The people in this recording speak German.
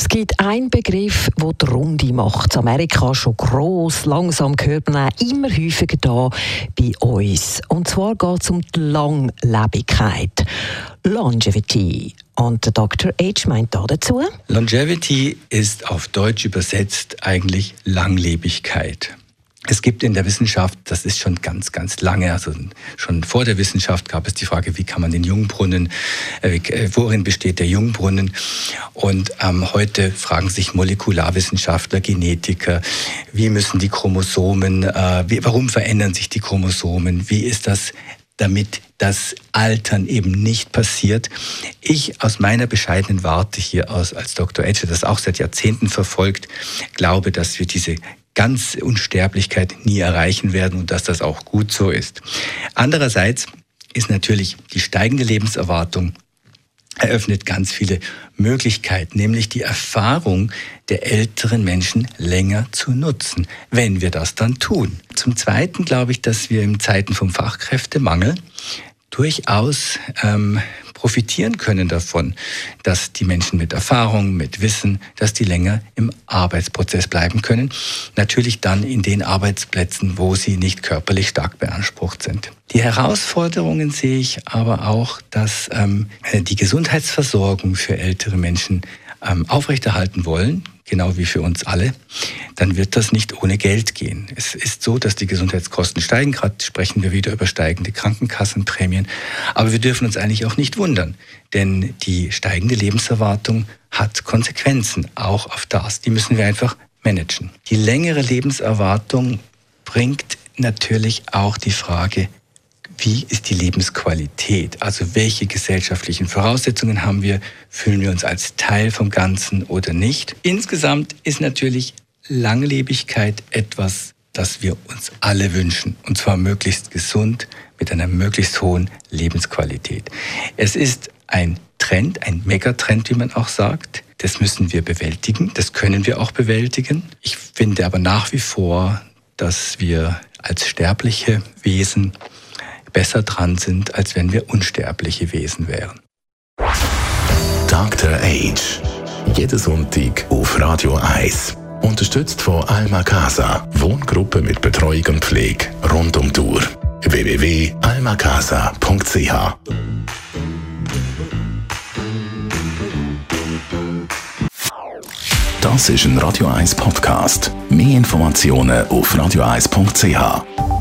Es gibt einen Begriff, der die Runde macht. In Amerika schon gross, langsam hört man auch immer häufiger da bei uns. Und zwar geht es um die Langlebigkeit. Longevity. Und Dr. H meint da dazu? Longevity ist auf Deutsch übersetzt eigentlich Langlebigkeit. Es gibt in der Wissenschaft, das ist schon ganz, ganz lange, also schon vor der Wissenschaft gab es die Frage, wie kann man den Jungbrunnen, äh, äh, worin besteht der Jungbrunnen? Und ähm, heute fragen sich Molekularwissenschaftler, Genetiker, wie müssen die Chromosomen, äh, wie, warum verändern sich die Chromosomen? Wie ist das damit das Altern eben nicht passiert. Ich aus meiner bescheidenen Warte hier aus, als Dr. Edge, das auch seit Jahrzehnten verfolgt, glaube, dass wir diese ganz Unsterblichkeit nie erreichen werden und dass das auch gut so ist. Andererseits ist natürlich die steigende Lebenserwartung eröffnet ganz viele Möglichkeiten, nämlich die Erfahrung der älteren Menschen länger zu nutzen, wenn wir das dann tun. Zum Zweiten glaube ich, dass wir in Zeiten vom Fachkräftemangel durchaus ähm, profitieren können davon, dass die Menschen mit Erfahrung, mit Wissen, dass die länger im Arbeitsprozess bleiben können. Natürlich dann in den Arbeitsplätzen, wo sie nicht körperlich stark beansprucht sind. Die Herausforderungen sehe ich aber auch, dass ähm, die Gesundheitsversorgung für ältere Menschen aufrechterhalten wollen, genau wie für uns alle, dann wird das nicht ohne Geld gehen. Es ist so, dass die Gesundheitskosten steigen. Gerade sprechen wir wieder über steigende Krankenkassenprämien. Aber wir dürfen uns eigentlich auch nicht wundern, denn die steigende Lebenserwartung hat Konsequenzen, auch auf das. Die müssen wir einfach managen. Die längere Lebenserwartung bringt natürlich auch die Frage wie ist die Lebensqualität? Also welche gesellschaftlichen Voraussetzungen haben wir? Fühlen wir uns als Teil vom Ganzen oder nicht? Insgesamt ist natürlich Langlebigkeit etwas, das wir uns alle wünschen. Und zwar möglichst gesund mit einer möglichst hohen Lebensqualität. Es ist ein Trend, ein Megatrend, wie man auch sagt. Das müssen wir bewältigen. Das können wir auch bewältigen. Ich finde aber nach wie vor, dass wir als sterbliche Wesen besser dran sind, als wenn wir unsterbliche Wesen wären. Dr. Age. Jeden Sonntag auf Radio 1. Unterstützt von Alma Casa. Wohngruppe mit Betreuung und Pflege rund um die Uhr. www.almacasa.ch Das ist ein Radio 1 Podcast. Mehr Informationen auf radio1.ch.